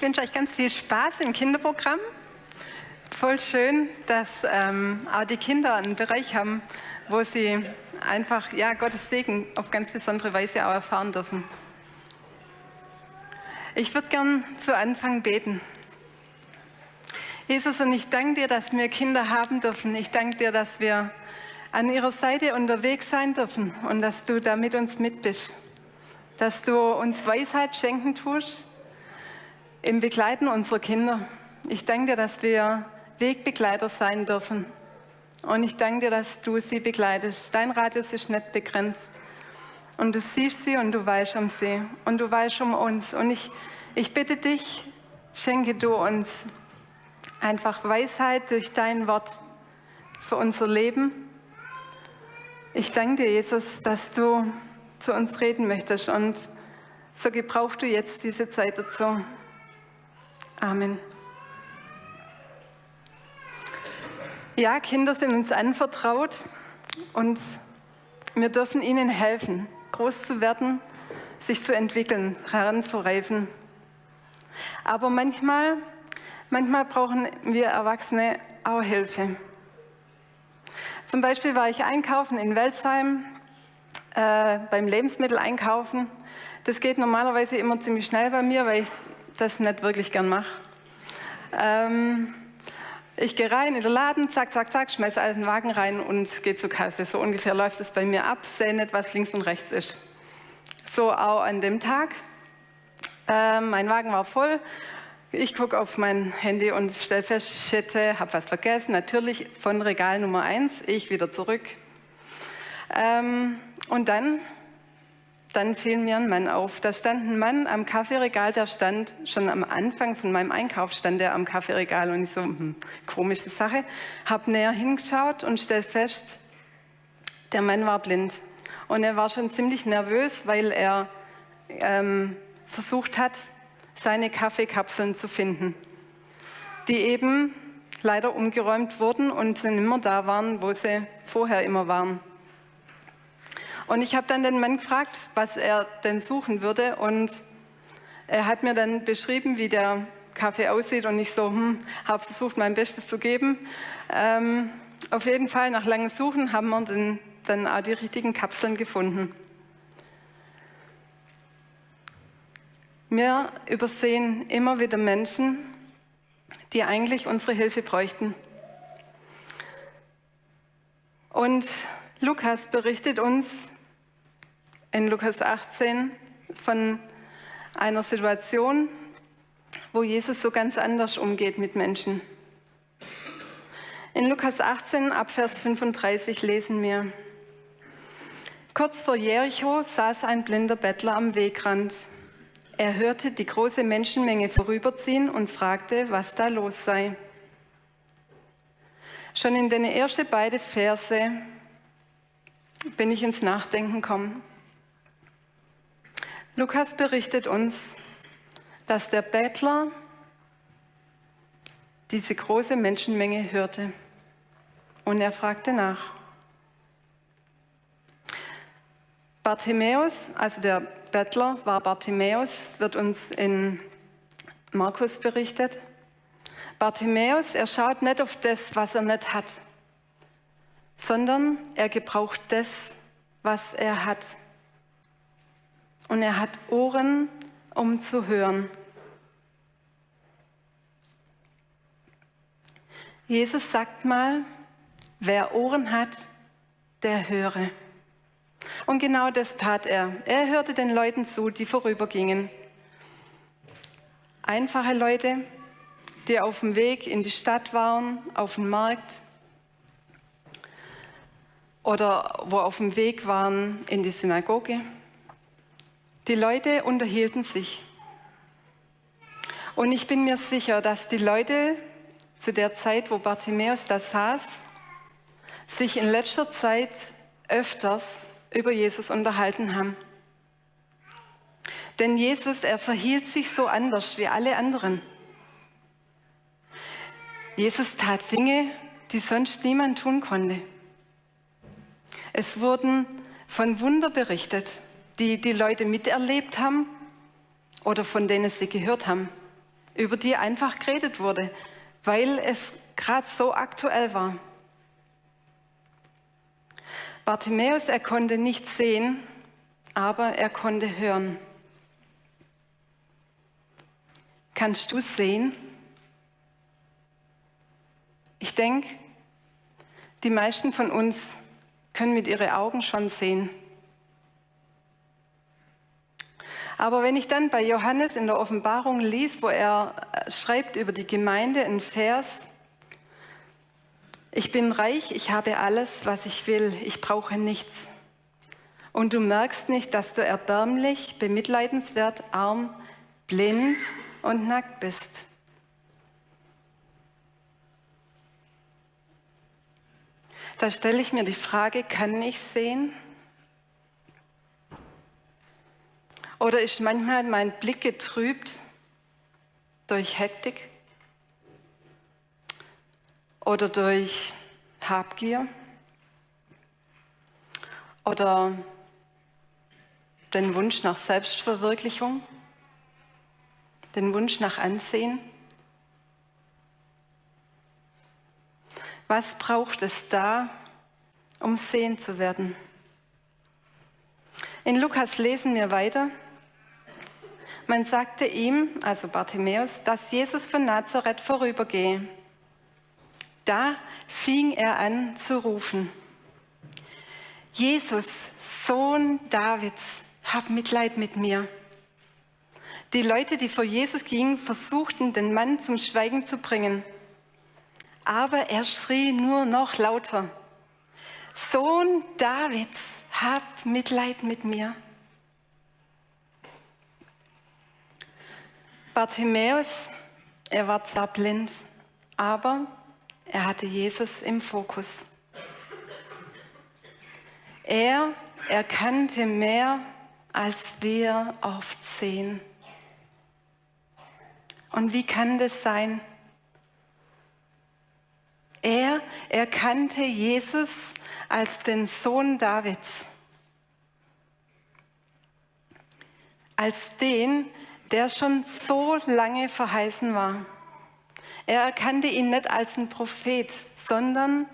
Ich wünsche euch ganz viel Spaß im Kinderprogramm. Voll schön, dass ähm, auch die Kinder einen Bereich haben, wo sie einfach ja, Gottes Segen auf ganz besondere Weise auch erfahren dürfen. Ich würde gern zu Anfang beten. Jesus, und ich danke dir, dass wir Kinder haben dürfen. Ich danke dir, dass wir an ihrer Seite unterwegs sein dürfen und dass du da mit uns mit bist. Dass du uns Weisheit schenken tust im Begleiten unserer Kinder. Ich danke dir, dass wir Wegbegleiter sein dürfen. Und ich danke dir, dass du sie begleitest. Dein Radius ist nicht begrenzt. Und du siehst sie und du weißt um sie. Und du weißt um uns. Und ich, ich bitte dich, schenke du uns einfach Weisheit durch dein Wort für unser Leben. Ich danke dir, Jesus, dass du zu uns reden möchtest. Und so gebrauchst du jetzt diese Zeit dazu. Amen. Ja, Kinder sind uns anvertraut und wir dürfen ihnen helfen, groß zu werden, sich zu entwickeln, heranzureifen. Aber manchmal, manchmal brauchen wir Erwachsene auch Hilfe. Zum Beispiel war ich einkaufen in Welsheim, äh, beim Lebensmitteleinkaufen. Das geht normalerweise immer ziemlich schnell bei mir, weil ich das nicht wirklich gern mache. Ähm, ich gehe rein in den Laden, zack, zack, zack, schmeiße alles in den Wagen rein und gehe zur Kasse. So ungefähr läuft es bei mir ab, sehe nicht, was links und rechts ist. So auch an dem Tag. Ähm, mein Wagen war voll. Ich gucke auf mein Handy und stelle fest, shit, habe was vergessen. Natürlich von Regal Nummer 1, ich wieder zurück. Ähm, und dann dann fiel mir ein Mann auf. Da stand ein Mann am Kaffeeregal, der stand schon am Anfang von meinem Einkauf, stand er am Kaffeeregal und ich so, hm, komische Sache. Hab näher hingeschaut und stell fest, der Mann war blind. Und er war schon ziemlich nervös, weil er ähm, versucht hat, seine Kaffeekapseln zu finden, die eben leider umgeräumt wurden und nicht mehr da waren, wo sie vorher immer waren. Und ich habe dann den Mann gefragt, was er denn suchen würde. Und er hat mir dann beschrieben, wie der Kaffee aussieht. Und ich so, hm, habe versucht, mein Bestes zu geben. Ähm, auf jeden Fall, nach langem Suchen, haben wir den, dann auch die richtigen Kapseln gefunden. Wir übersehen immer wieder Menschen, die eigentlich unsere Hilfe bräuchten. Und Lukas berichtet uns in Lukas 18 von einer Situation, wo Jesus so ganz anders umgeht mit Menschen. In Lukas 18 ab Vers 35 lesen wir, Kurz vor Jericho saß ein blinder Bettler am Wegrand. Er hörte die große Menschenmenge vorüberziehen und fragte, was da los sei. Schon in den ersten beiden Verse bin ich ins Nachdenken gekommen. Lukas berichtet uns, dass der Bettler diese große Menschenmenge hörte und er fragte nach. Bartimäus, also der Bettler war Bartimäus, wird uns in Markus berichtet. Bartimäus, er schaut nicht auf das, was er nicht hat, sondern er gebraucht das, was er hat und er hat Ohren, um zu hören. Jesus sagt mal, wer Ohren hat, der höre. Und genau das tat er. Er hörte den Leuten zu, die vorübergingen. Einfache Leute, die auf dem Weg in die Stadt waren, auf dem Markt oder wo auf dem Weg waren in die Synagoge. Die Leute unterhielten sich. Und ich bin mir sicher, dass die Leute zu der Zeit, wo Bartimäus da saß, sich in letzter Zeit öfters über Jesus unterhalten haben. Denn Jesus, er verhielt sich so anders wie alle anderen. Jesus tat Dinge, die sonst niemand tun konnte. Es wurden von Wunder berichtet die die Leute miterlebt haben oder von denen sie gehört haben. über die einfach geredet wurde, weil es gerade so aktuell war. Bartimäus, er konnte nicht sehen, aber er konnte hören. Kannst du sehen? Ich denke, die meisten von uns können mit ihren Augen schon sehen. Aber wenn ich dann bei Johannes in der Offenbarung liest, wo er äh, schreibt über die Gemeinde in Vers, ich bin reich, ich habe alles, was ich will, ich brauche nichts. Und du merkst nicht, dass du erbärmlich, bemitleidenswert, arm, blind und nackt bist. Da stelle ich mir die Frage, kann ich sehen? Oder ist manchmal mein Blick getrübt durch Hektik oder durch Habgier oder den Wunsch nach Selbstverwirklichung, den Wunsch nach Ansehen? Was braucht es da, um sehen zu werden? In Lukas lesen wir weiter. Man sagte ihm, also Bartimäus, dass Jesus von Nazareth vorübergehe. Da fing er an zu rufen. Jesus, Sohn Davids, hab Mitleid mit mir. Die Leute, die vor Jesus gingen, versuchten, den Mann zum Schweigen zu bringen aber er schrie nur noch lauter. Sohn Davids, habt Mitleid mit mir. Bartimäus, er war zwar blind, aber er hatte Jesus im Fokus. Er erkannte mehr, als wir oft sehen. Und wie kann das sein? Er erkannte Jesus als den Sohn Davids, als den, der schon so lange verheißen war. Er erkannte ihn nicht als einen Prophet, sondern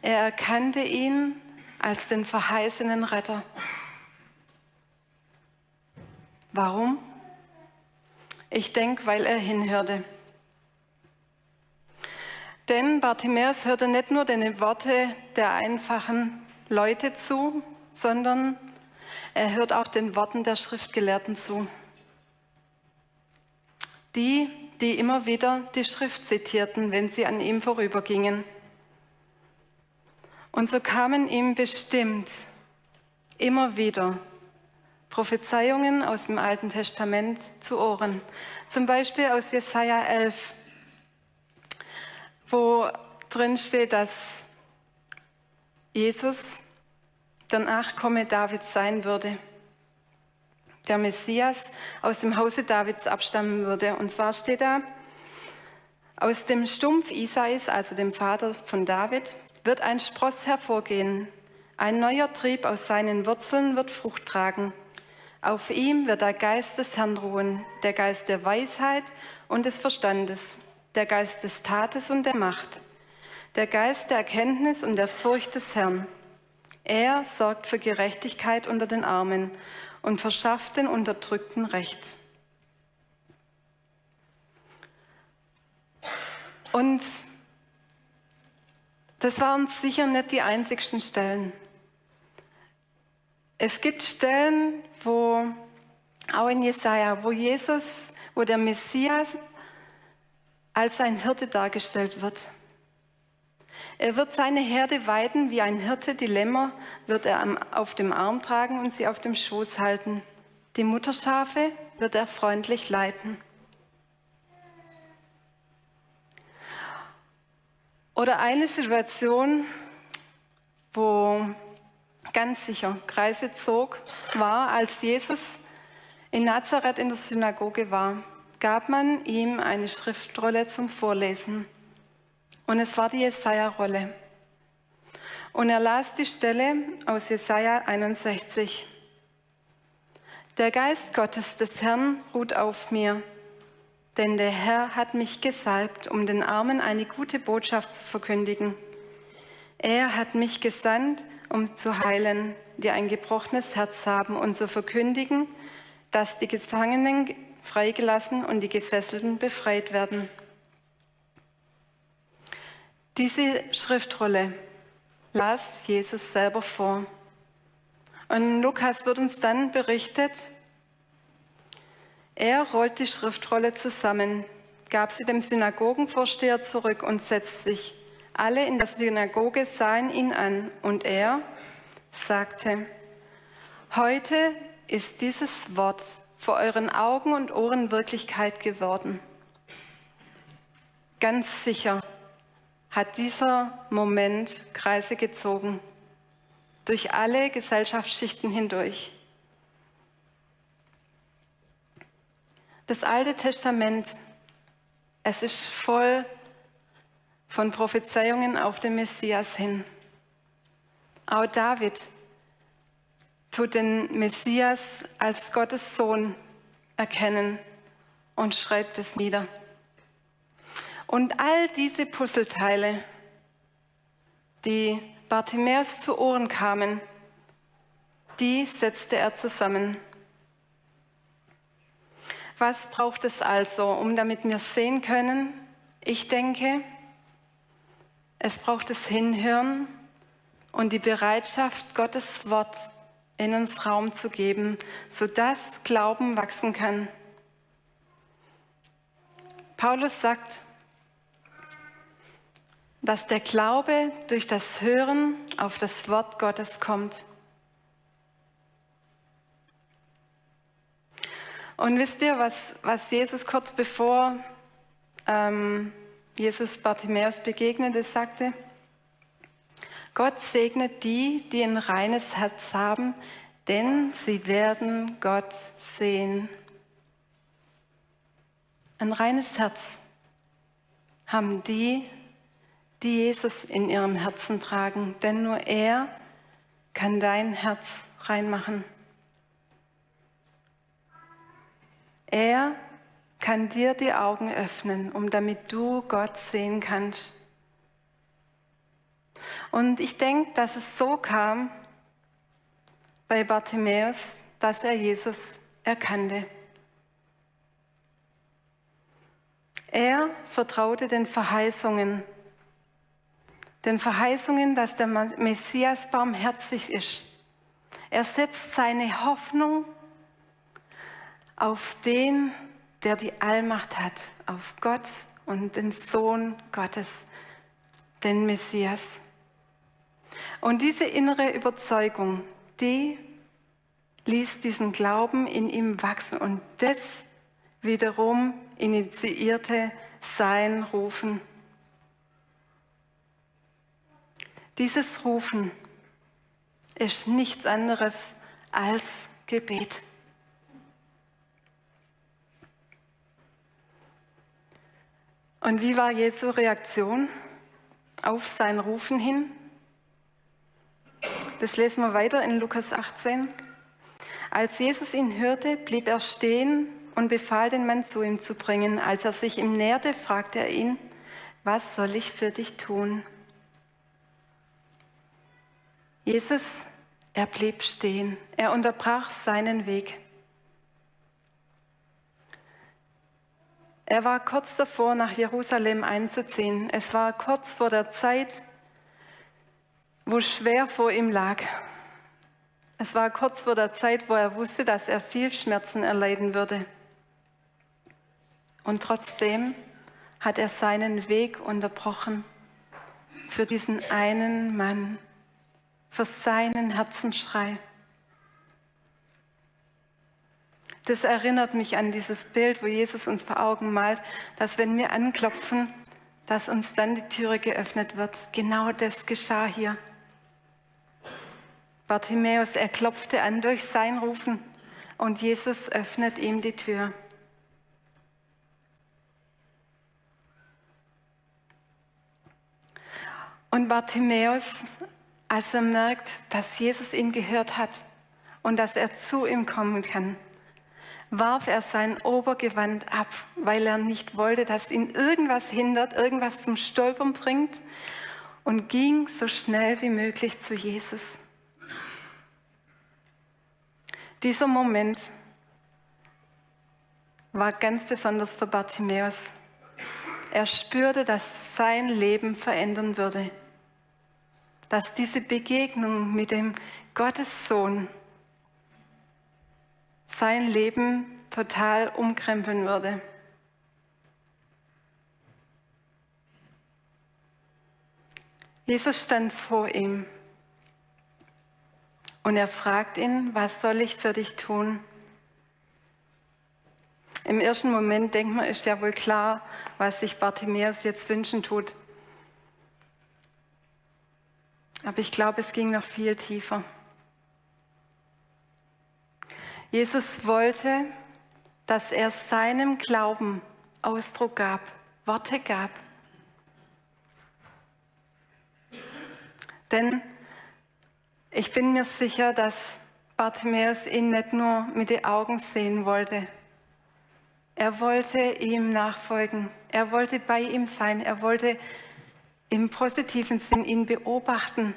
er erkannte ihn als den verheißenen Retter. Warum? Ich denke, weil er hinhörte. Denn Bartimäus hörte nicht nur den Worte der einfachen Leute zu, sondern er hört auch den Worten der Schriftgelehrten zu. Die, die immer wieder die Schrift zitierten, wenn sie an ihm vorübergingen. Und so kamen ihm bestimmt immer wieder Prophezeiungen aus dem Alten Testament zu Ohren. Zum Beispiel aus Jesaja 11, wo drin steht, dass Jesus der Nachkomme Davids sein würde, der Messias aus dem Hause Davids abstammen würde. Und zwar steht da, aus dem Stumpf Isais, also dem Vater von David, wird ein Spross hervorgehen. Ein neuer Trieb aus seinen Wurzeln wird Frucht tragen. Auf ihm wird der Geist des Herrn ruhen, der Geist der Weisheit und des Verstandes, der Geist des Tates und der Macht, der Geist der Erkenntnis und der Furcht des Herrn. Er sorgt für Gerechtigkeit unter den Armen und verschafft den Unterdrückten Recht. Und das waren sicher nicht die einzigsten Stellen. Es gibt Stellen, wo auch in Jesaja, wo Jesus, wo der Messias als ein Hirte dargestellt wird. Er wird seine Herde weiden wie ein Hirte, die Lämmer wird er auf dem Arm tragen und sie auf dem Schoß halten. Die Mutterschafe wird er freundlich leiten. Oder eine Situation, wo ganz sicher Kreise zog, war, als Jesus in Nazareth in der Synagoge war gab man ihm eine Schriftrolle zum Vorlesen. Und es war die Jesaja-Rolle. Und er las die Stelle aus Jesaja 61. Der Geist Gottes des Herrn ruht auf mir, denn der Herr hat mich gesalbt, um den Armen eine gute Botschaft zu verkündigen. Er hat mich gesandt, um zu heilen, die ein gebrochenes Herz haben und zu verkündigen, dass die Gefangenen freigelassen und die Gefesselten befreit werden. Diese Schriftrolle las Jesus selber vor. Und Lukas wird uns dann berichtet, er rollt die Schriftrolle zusammen, gab sie dem Synagogenvorsteher zurück und setzte sich. Alle in der Synagoge sahen ihn an und er sagte, heute ist dieses Wort vor euren Augen und Ohren Wirklichkeit geworden. Ganz sicher hat dieser Moment Kreise gezogen, durch alle Gesellschaftsschichten hindurch. Das Alte Testament, es ist voll von Prophezeiungen auf den Messias hin. Auch David tut den Messias als Gottes Sohn erkennen und schreibt es nieder. Und all diese Puzzleteile, die Bartimäus zu Ohren kamen, die setzte er zusammen. Was braucht es also, um damit wir sehen können? Ich denke, es braucht das Hinhören und die Bereitschaft, Gottes Wort in uns Raum zu geben, sodass Glauben wachsen kann. Paulus sagt, dass der Glaube durch das Hören auf das Wort Gottes kommt. Und wisst ihr, was, was Jesus kurz bevor ähm, Jesus Bartimäus begegnete, sagte? Gott segnet die, die ein reines Herz haben, denn sie werden Gott sehen. Ein reines Herz haben die, die Jesus in ihrem Herzen tragen, denn nur er kann dein Herz reinmachen. Er kann dir die Augen öffnen, um damit du Gott sehen kannst. Und ich denke, dass es so kam bei Bartimäus, dass er Jesus erkannte. Er vertraute den Verheißungen, den Verheißungen, dass der Messias barmherzig ist. Er setzt seine Hoffnung auf den, der die Allmacht hat, auf Gott und den Sohn Gottes, den Messias. Und diese innere Überzeugung, die ließ diesen Glauben in ihm wachsen und das wiederum initiierte sein Rufen. Dieses Rufen ist nichts anderes als Gebet. Und wie war Jesu Reaktion auf sein Rufen hin? Das lesen wir weiter in Lukas 18. Als Jesus ihn hörte, blieb er stehen und befahl den Mann zu ihm zu bringen. Als er sich ihm näherte, fragte er ihn, was soll ich für dich tun? Jesus, er blieb stehen. Er unterbrach seinen Weg. Er war kurz davor, nach Jerusalem einzuziehen. Es war kurz vor der Zeit, wo schwer vor ihm lag. Es war kurz vor der Zeit, wo er wusste, dass er viel Schmerzen erleiden würde. Und trotzdem hat er seinen Weg unterbrochen für diesen einen Mann, für seinen Herzensschrei. Das erinnert mich an dieses Bild, wo Jesus uns vor Augen malt, dass wenn wir anklopfen, dass uns dann die Türe geöffnet wird. Genau das geschah hier. Bartimäus, er klopfte an durch sein Rufen und Jesus öffnet ihm die Tür. Und Bartimäus, als er merkt, dass Jesus ihn gehört hat und dass er zu ihm kommen kann, warf er sein Obergewand ab, weil er nicht wollte, dass ihn irgendwas hindert, irgendwas zum Stolpern bringt und ging so schnell wie möglich zu Jesus. Dieser Moment war ganz besonders für Bartimäus. Er spürte, dass sein Leben verändern würde, dass diese Begegnung mit dem Gottessohn sein Leben total umkrempeln würde. Jesus stand vor ihm und er fragt ihn, was soll ich für dich tun? Im ersten Moment denkt man, ist ja wohl klar, was sich Bartimäus jetzt wünschen tut. Aber ich glaube, es ging noch viel tiefer. Jesus wollte, dass er seinem Glauben Ausdruck gab, Worte gab. Denn ich bin mir sicher, dass Bartimäus ihn nicht nur mit den Augen sehen wollte. Er wollte ihm nachfolgen. Er wollte bei ihm sein. Er wollte im positiven Sinn ihn beobachten,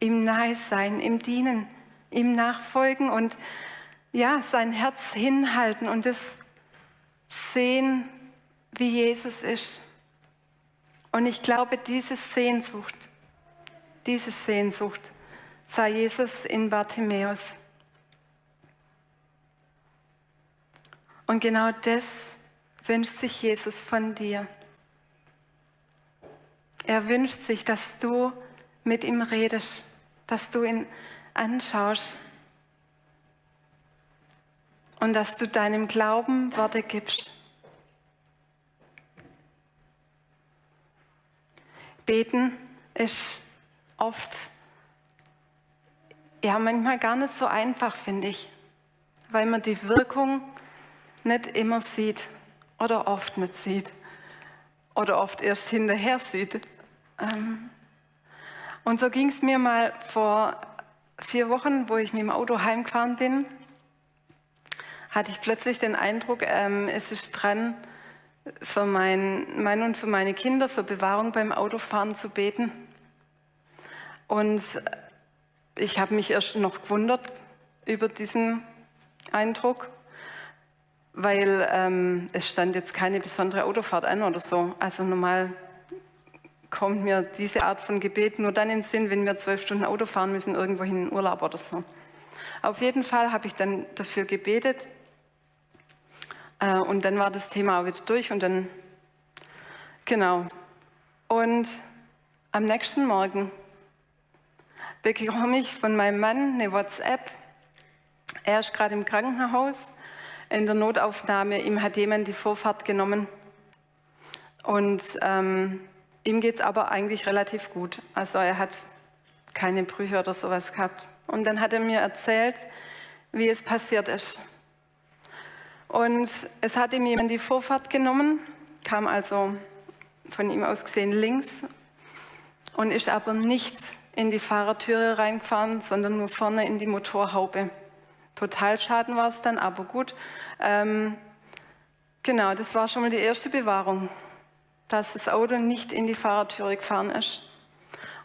ihm nahe sein, ihm dienen, ihm nachfolgen und ja, sein Herz hinhalten und es sehen, wie Jesus ist. Und ich glaube, diese Sehnsucht, diese Sehnsucht sah Jesus in Bartimäus. Und genau das wünscht sich Jesus von dir. Er wünscht sich, dass du mit ihm redest, dass du ihn anschaust und dass du deinem Glauben Worte gibst. Beten ist oft, ja, manchmal gar nicht so einfach, finde ich, weil man die Wirkung nicht immer sieht oder oft nicht sieht oder oft erst hinterher sieht. Ähm, und so ging es mir mal vor vier Wochen, wo ich mit dem Auto heimgefahren bin hatte ich plötzlich den Eindruck, ähm, es ist dran, für mein, mein und für meine Kinder, für Bewahrung beim Autofahren zu beten. Und ich habe mich erst noch gewundert über diesen Eindruck, weil ähm, es stand jetzt keine besondere Autofahrt an oder so. Also normal kommt mir diese Art von Gebet nur dann in den Sinn, wenn wir zwölf Stunden Auto fahren müssen, irgendwo in den Urlaub oder so. Auf jeden Fall habe ich dann dafür gebetet, äh, und dann war das Thema auch wieder durch und dann, genau. Und am nächsten Morgen bekomme ich von meinem Mann eine WhatsApp. Er ist gerade im Krankenhaus in der Notaufnahme. Ihm hat jemand die Vorfahrt genommen. Und ähm, ihm geht es aber eigentlich relativ gut. Also er hat keine Brüche oder sowas gehabt. Und dann hat er mir erzählt, wie es passiert ist. Und es hat ihm jemand die Vorfahrt genommen, kam also von ihm aus gesehen links und ist aber nicht in die Fahrertüre reingefahren, sondern nur vorne in die Motorhaube. Totalschaden war es dann, aber gut. Ähm, genau, das war schon mal die erste Bewahrung, dass das Auto nicht in die Fahrertüre gefahren ist.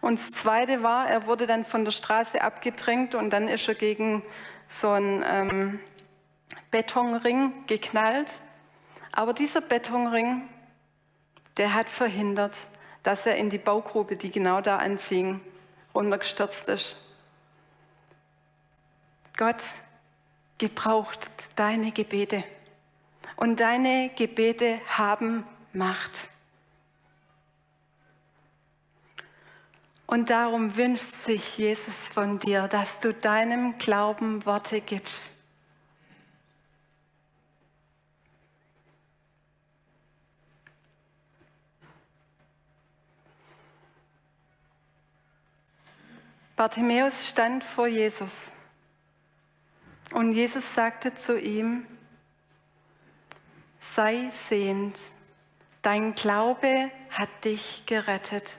Und das Zweite war, er wurde dann von der Straße abgedrängt und dann ist er gegen so ein ähm, Betonring geknallt. Aber dieser Betonring, der hat verhindert, dass er in die Baugrube, die genau da anfing, runtergestürzt ist. Gott gebraucht deine Gebete. Und deine Gebete haben Macht. Und darum wünscht sich Jesus von dir, dass du deinem Glauben Worte gibst. Bartimäus stand vor Jesus und Jesus sagte zu ihm, sei sehend, dein Glaube hat dich gerettet.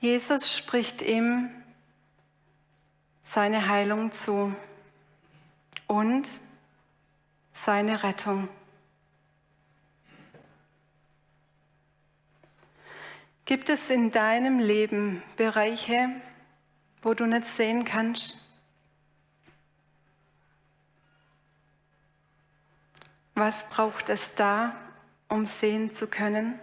Jesus spricht ihm seine Heilung zu und seine Rettung. Gibt es in deinem Leben Bereiche, wo du nicht sehen kannst? Was braucht es da, um sehen zu können?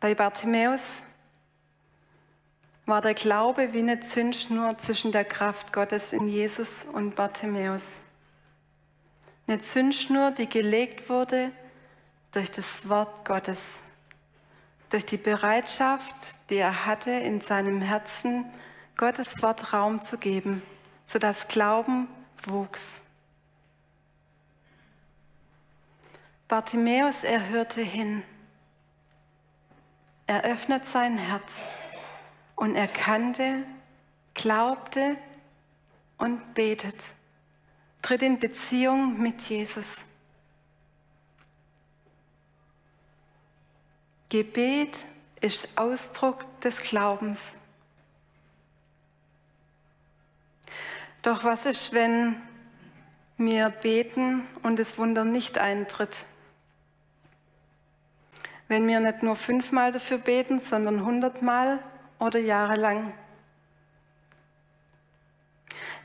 Bei Bartimäus war der Glaube wie eine Zündschnur zwischen der Kraft Gottes in Jesus und Bartimäus. Eine Zündschnur, die gelegt wurde durch das Wort Gottes, durch die Bereitschaft, die er hatte, in seinem Herzen Gottes Wort Raum zu geben, sodass Glauben wuchs. Bartimäus, er hörte hin. Er öffnet sein Herz und erkannte, glaubte und betet, tritt in Beziehung mit Jesus. Gebet ist Ausdruck des Glaubens. Doch was ist, wenn wir beten und das Wunder nicht eintritt? Wenn wir nicht nur fünfmal dafür beten, sondern hundertmal oder jahrelang?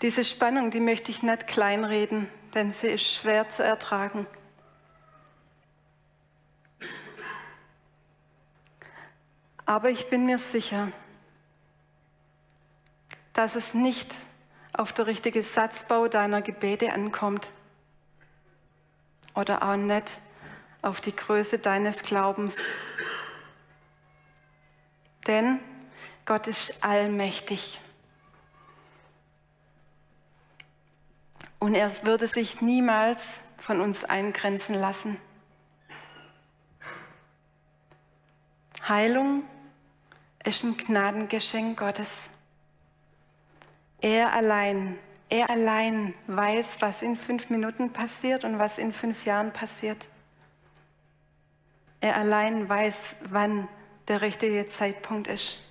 Diese Spannung, die möchte ich nicht kleinreden, denn sie ist schwer zu ertragen. Aber ich bin mir sicher, dass es nicht auf der richtige Satzbau deiner Gebete ankommt oder auch nicht auf die Größe deines Glaubens. Denn Gott ist allmächtig. Und er würde sich niemals von uns eingrenzen lassen. Heilung ist ein Gnadengeschenk Gottes. Er allein, er allein weiß, was in fünf Minuten passiert und was in fünf Jahren passiert. Er allein weiß, wann der richtige Zeitpunkt ist.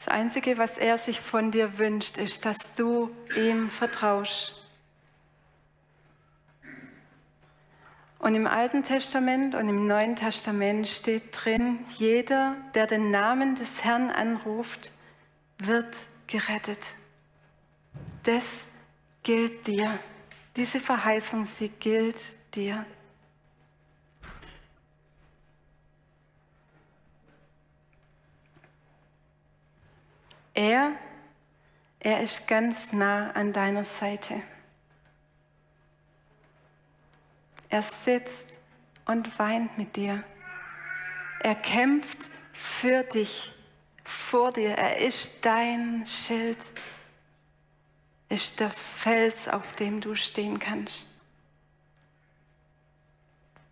Das Einzige, was er sich von dir wünscht, ist, dass du ihm vertraust. Und im Alten Testament und im Neuen Testament steht drin, jeder, der den Namen des Herrn anruft, wird gerettet. Das gilt dir. Diese Verheißung, sie gilt dir. Er, er ist ganz nah an deiner Seite. Er sitzt und weint mit dir. Er kämpft für dich, vor dir. Er ist dein Schild ist der Fels, auf dem du stehen kannst.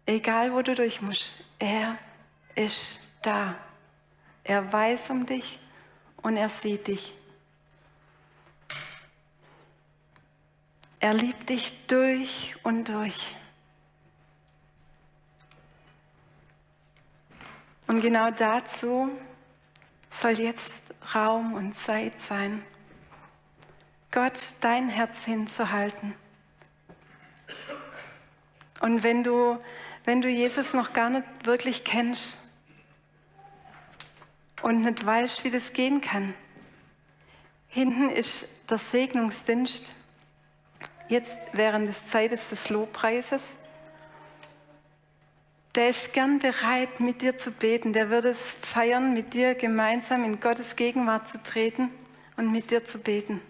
Egal wo du durch musst, er ist da. Er weiß um dich und er sieht dich. Er liebt dich durch und durch. Und genau dazu soll jetzt Raum und Zeit sein. Gott dein Herz hinzuhalten. Und wenn du, wenn du Jesus noch gar nicht wirklich kennst und nicht weißt, wie das gehen kann, hinten ist der Segnungsdienst, jetzt während des Zeites des Lobpreises. Der ist gern bereit, mit dir zu beten. Der würde es feiern, mit dir gemeinsam in Gottes Gegenwart zu treten und mit dir zu beten.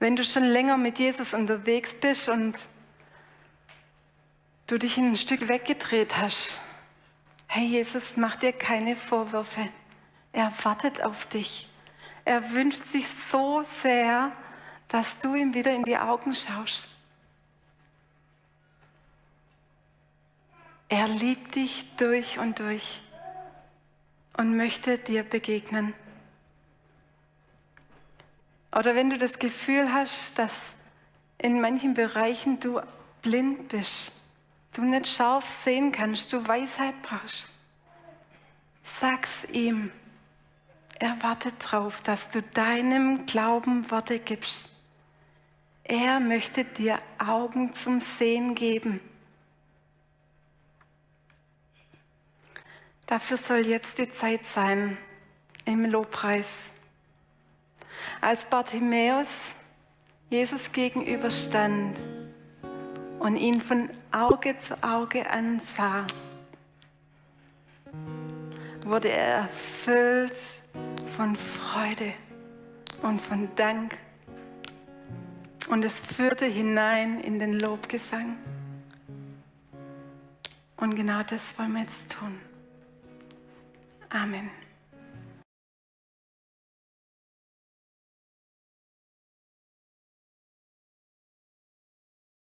Wenn du schon länger mit Jesus unterwegs bist und du dich ein Stück weggedreht hast, hey, Jesus mach dir keine Vorwürfe. Er wartet auf dich. Er wünscht sich so sehr, dass du ihm wieder in die Augen schaust. Er liebt dich durch und durch und möchte dir begegnen. Oder wenn du das Gefühl hast, dass in manchen Bereichen du blind bist, du nicht scharf sehen kannst, du Weisheit brauchst, Sag's ihm. Er wartet darauf, dass du deinem Glauben Worte gibst. Er möchte dir Augen zum Sehen geben. Dafür soll jetzt die Zeit sein im Lobpreis. Als Bartimäus Jesus gegenüberstand und ihn von Auge zu Auge ansah, wurde er erfüllt von Freude und von Dank. Und es führte hinein in den Lobgesang. Und genau das wollen wir jetzt tun. Amen.